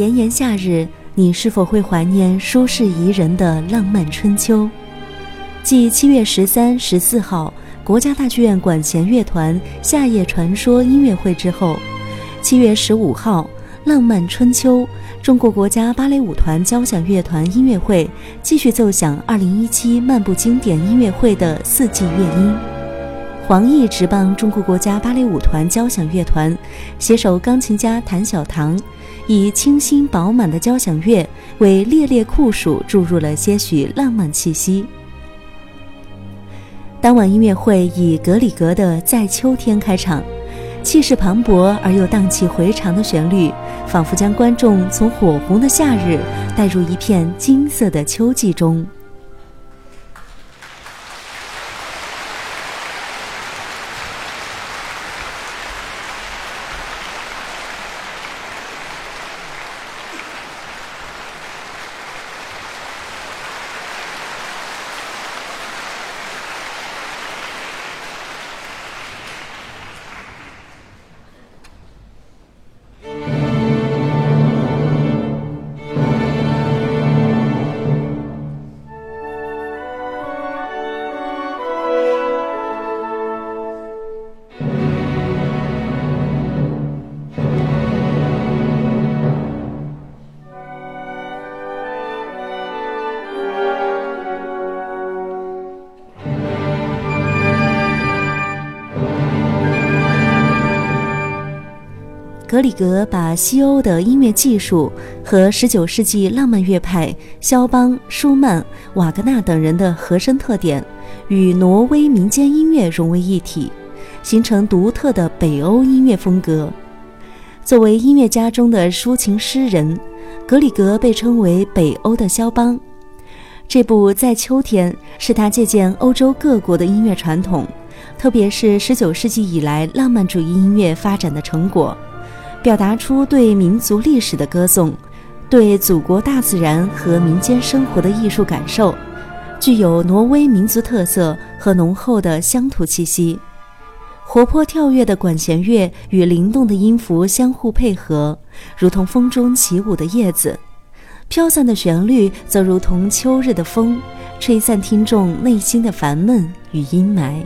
炎炎夏日，你是否会怀念舒适宜人的浪漫春秋？继七月十三、十四号国家大剧院管弦乐团《夏夜传说》音乐会之后，七月十五号《浪漫春秋》中国国家芭蕾舞团交响乐团音乐会继续奏响二零一七漫步经典音乐会的四季乐音。黄奕执棒中国国家芭蕾舞团交响乐团，携手钢琴家谭小棠，以清新饱满的交响乐为烈烈酷暑注入了些许浪漫气息。当晚音乐会以格里格的《在秋天》开场，气势磅礴而又荡气回肠的旋律，仿佛将观众从火红的夏日带入一片金色的秋季中。格里格把西欧的音乐技术和19世纪浪漫乐派肖邦、舒曼、瓦格纳等人的和声特点与挪威民间音乐融为一体，形成独特的北欧音乐风格。作为音乐家中的抒情诗人，格里格被称为北欧的肖邦。这部《在秋天》是他借鉴欧洲各国的音乐传统，特别是19世纪以来浪漫主义音乐发展的成果。表达出对民族历史的歌颂，对祖国大自然和民间生活的艺术感受，具有挪威民族特色和浓厚的乡土气息。活泼跳跃的管弦乐与灵动的音符相互配合，如同风中起舞的叶子；飘散的旋律则如同秋日的风，吹散听众内心的烦闷与阴霾。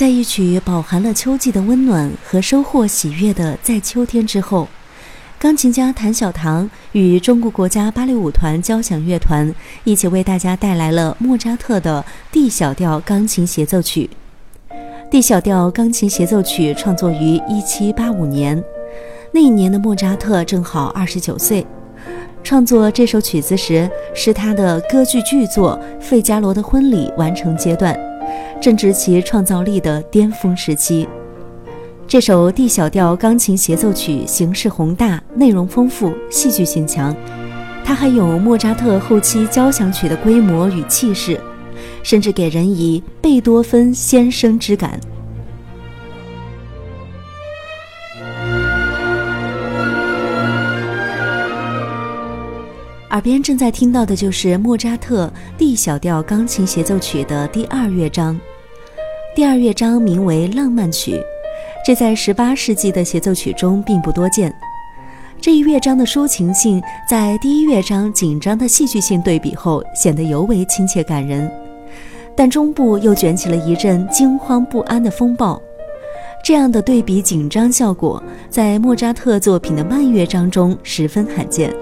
在一曲饱含了秋季的温暖和收获喜悦的《在秋天之后》，钢琴家谭小棠与中国国家芭蕾舞团交响乐团一起为大家带来了莫扎特的 D 小调钢琴协奏曲。D 小调钢琴协奏曲创作于1785年，那一年的莫扎特正好29岁。创作这首曲子时，是他的歌剧巨作《费加罗的婚礼》完成阶段。正值其创造力的巅峰时期。这首 D 小调钢琴协奏曲形式宏大，内容丰富，戏剧性强。它还有莫扎特后期交响曲的规模与气势，甚至给人以贝多芬先生之感。耳边正在听到的就是莫扎特 D 小调钢琴协奏曲的第二乐章。第二乐章名为浪漫曲，这在18世纪的协奏曲中并不多见。这一乐章的抒情性在第一乐章紧张的戏剧性对比后显得尤为亲切感人，但中部又卷起了一阵惊慌不安的风暴。这样的对比紧张效果，在莫扎特作品的慢乐章中十分罕见。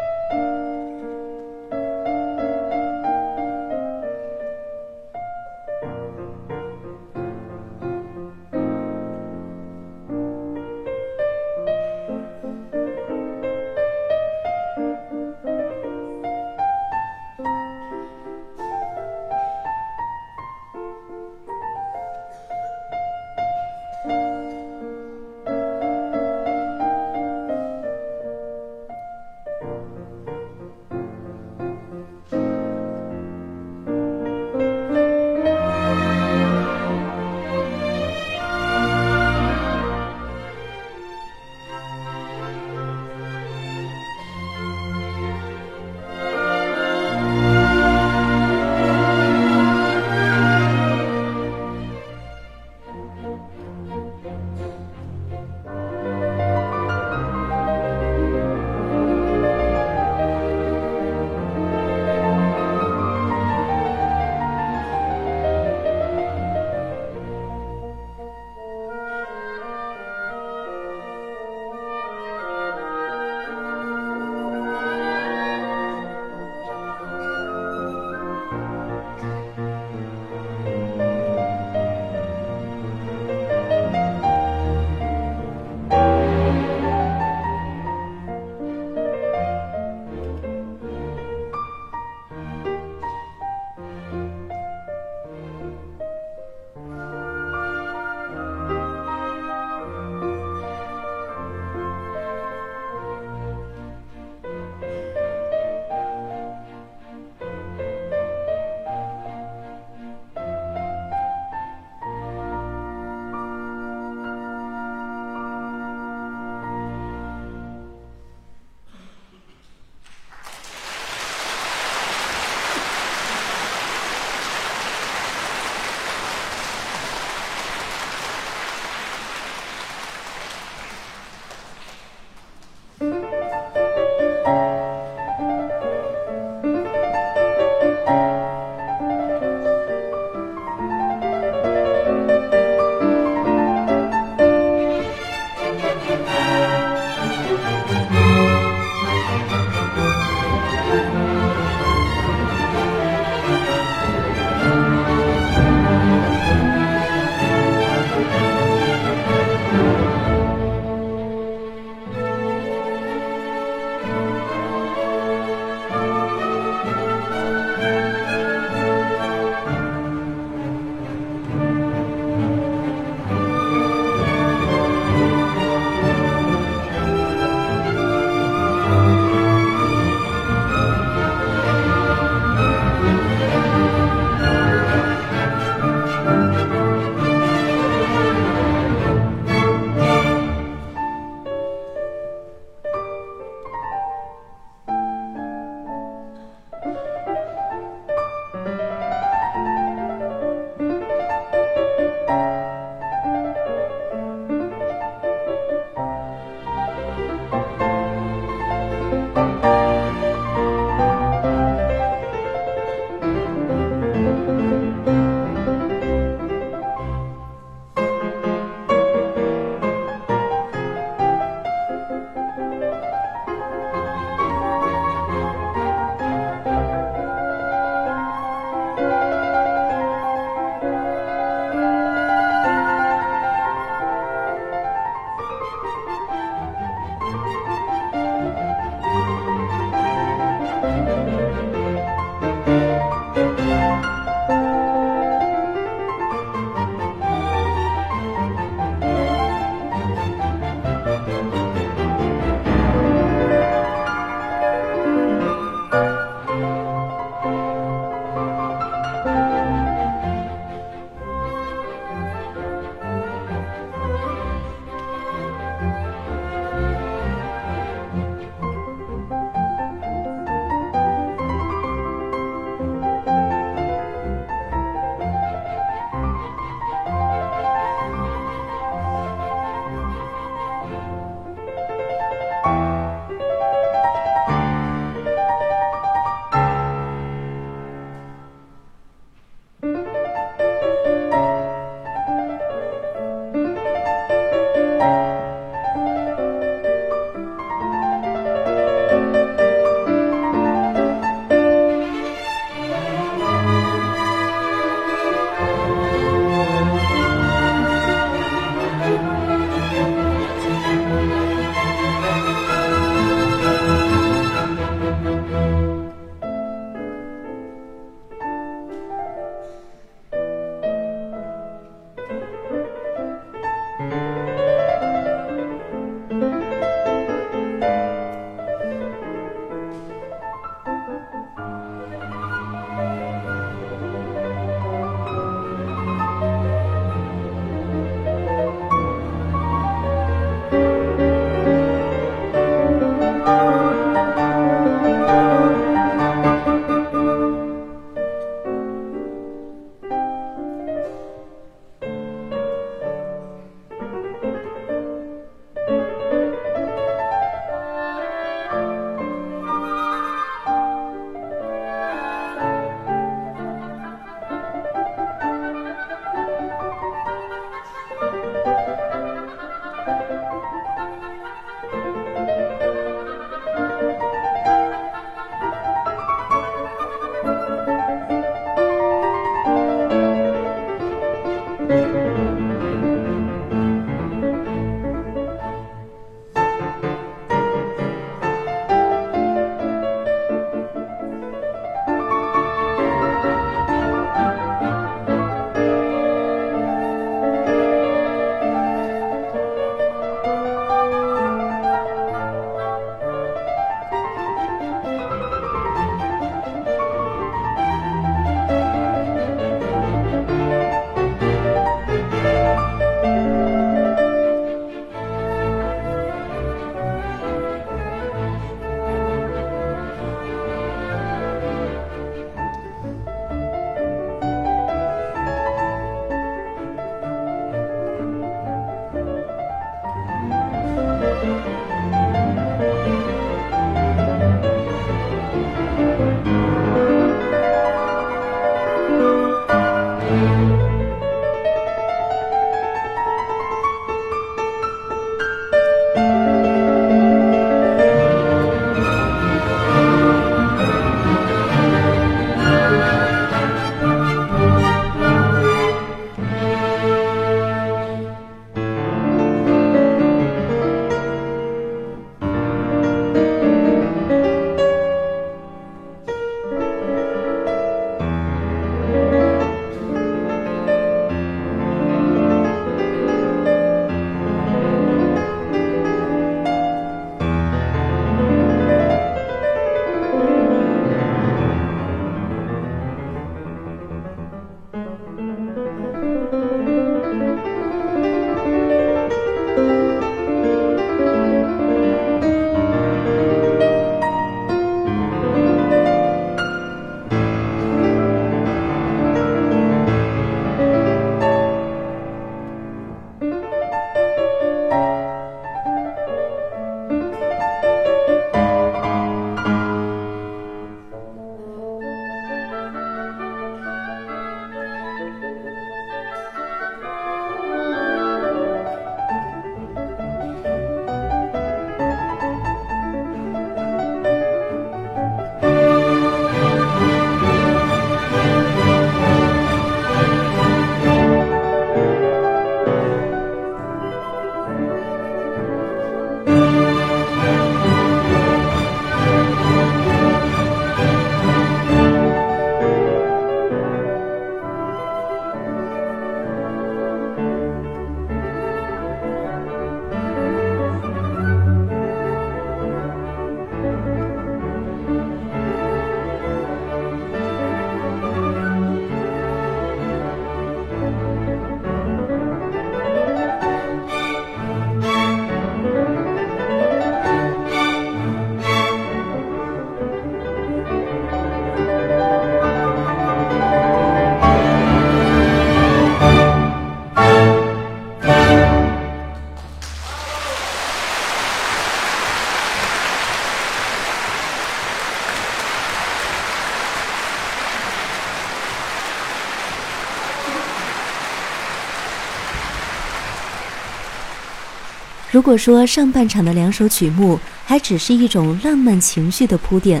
如果说上半场的两首曲目还只是一种浪漫情绪的铺垫，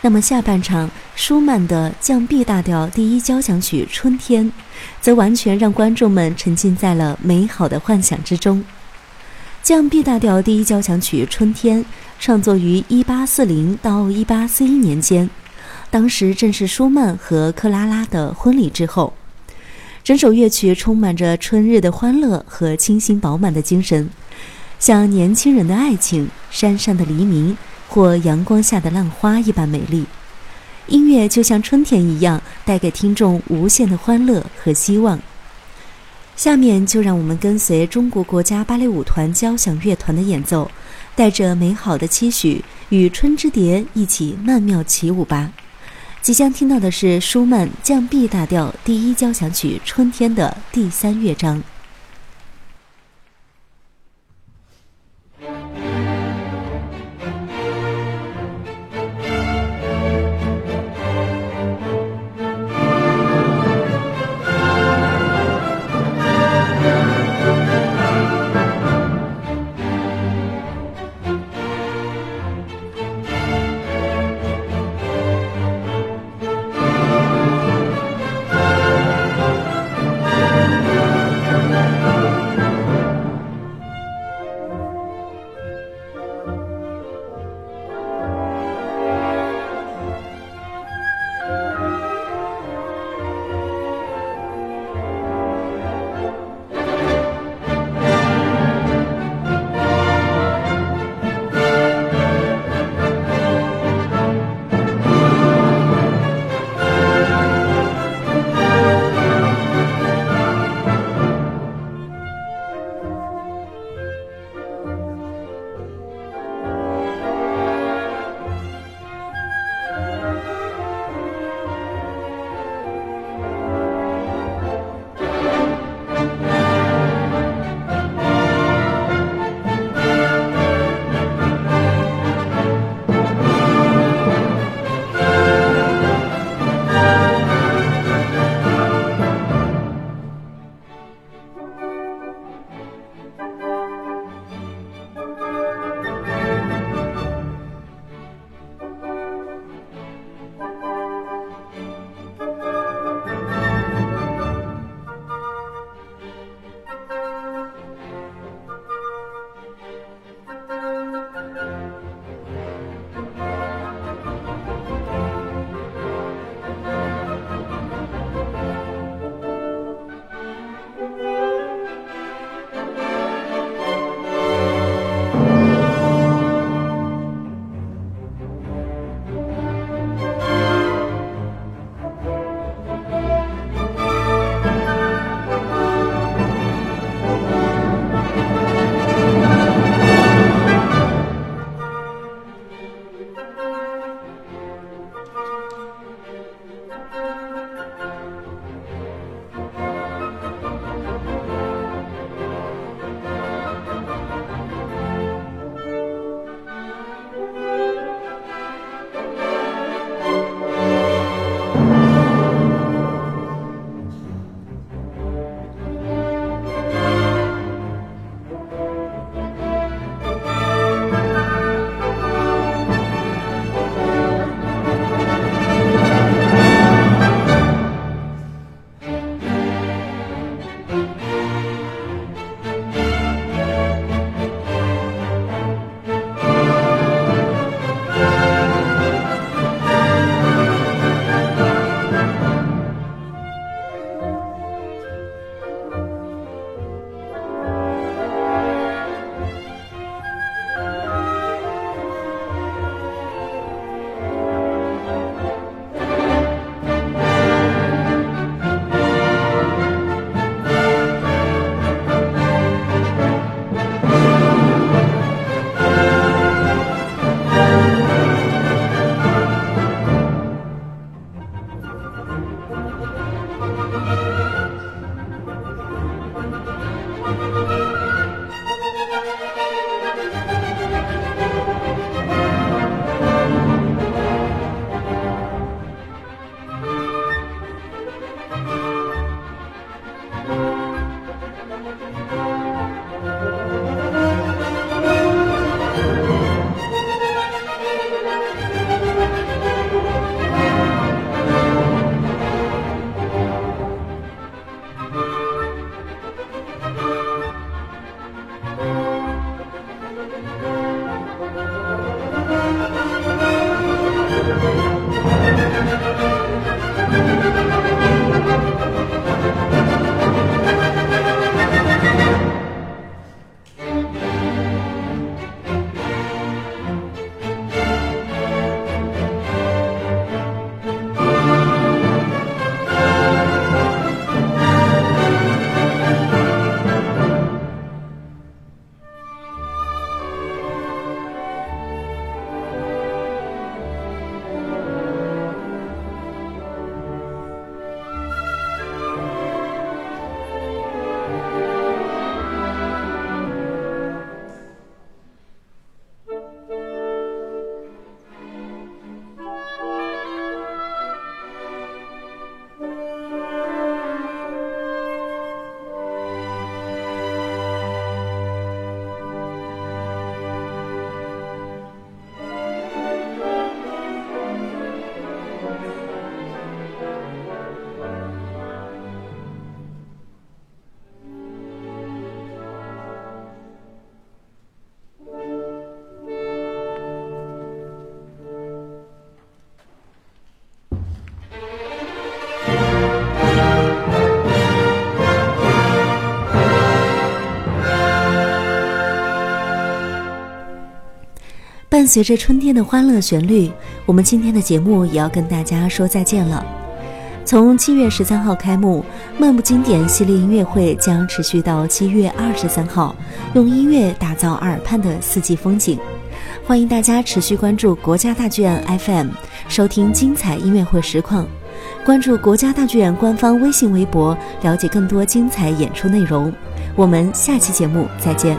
那么下半场舒曼的降 B 大调第一交响曲《春天》，则完全让观众们沉浸在了美好的幻想之中。降 B 大调第一交响曲《春天》创作于1840到1841年间，当时正是舒曼和克拉拉的婚礼之后。整首乐曲充满着春日的欢乐和清新饱满的精神，像年轻人的爱情、山上的黎明或阳光下的浪花一般美丽。音乐就像春天一样，带给听众无限的欢乐和希望。下面就让我们跟随中国国家芭蕾舞团交响乐团的演奏，带着美好的期许，与春之蝶一起曼妙起舞吧。即将听到的是舒曼降 B 大调第一交响曲《春天》的第三乐章。伴随着春天的欢乐旋律，我们今天的节目也要跟大家说再见了。从七月十三号开幕，漫步经典系列音乐会将持续到七月二十三号，用音乐打造耳畔的四季风景。欢迎大家持续关注国家大剧院 FM，收听精彩音乐会实况；关注国家大剧院官方微信、微博，了解更多精彩演出内容。我们下期节目再见。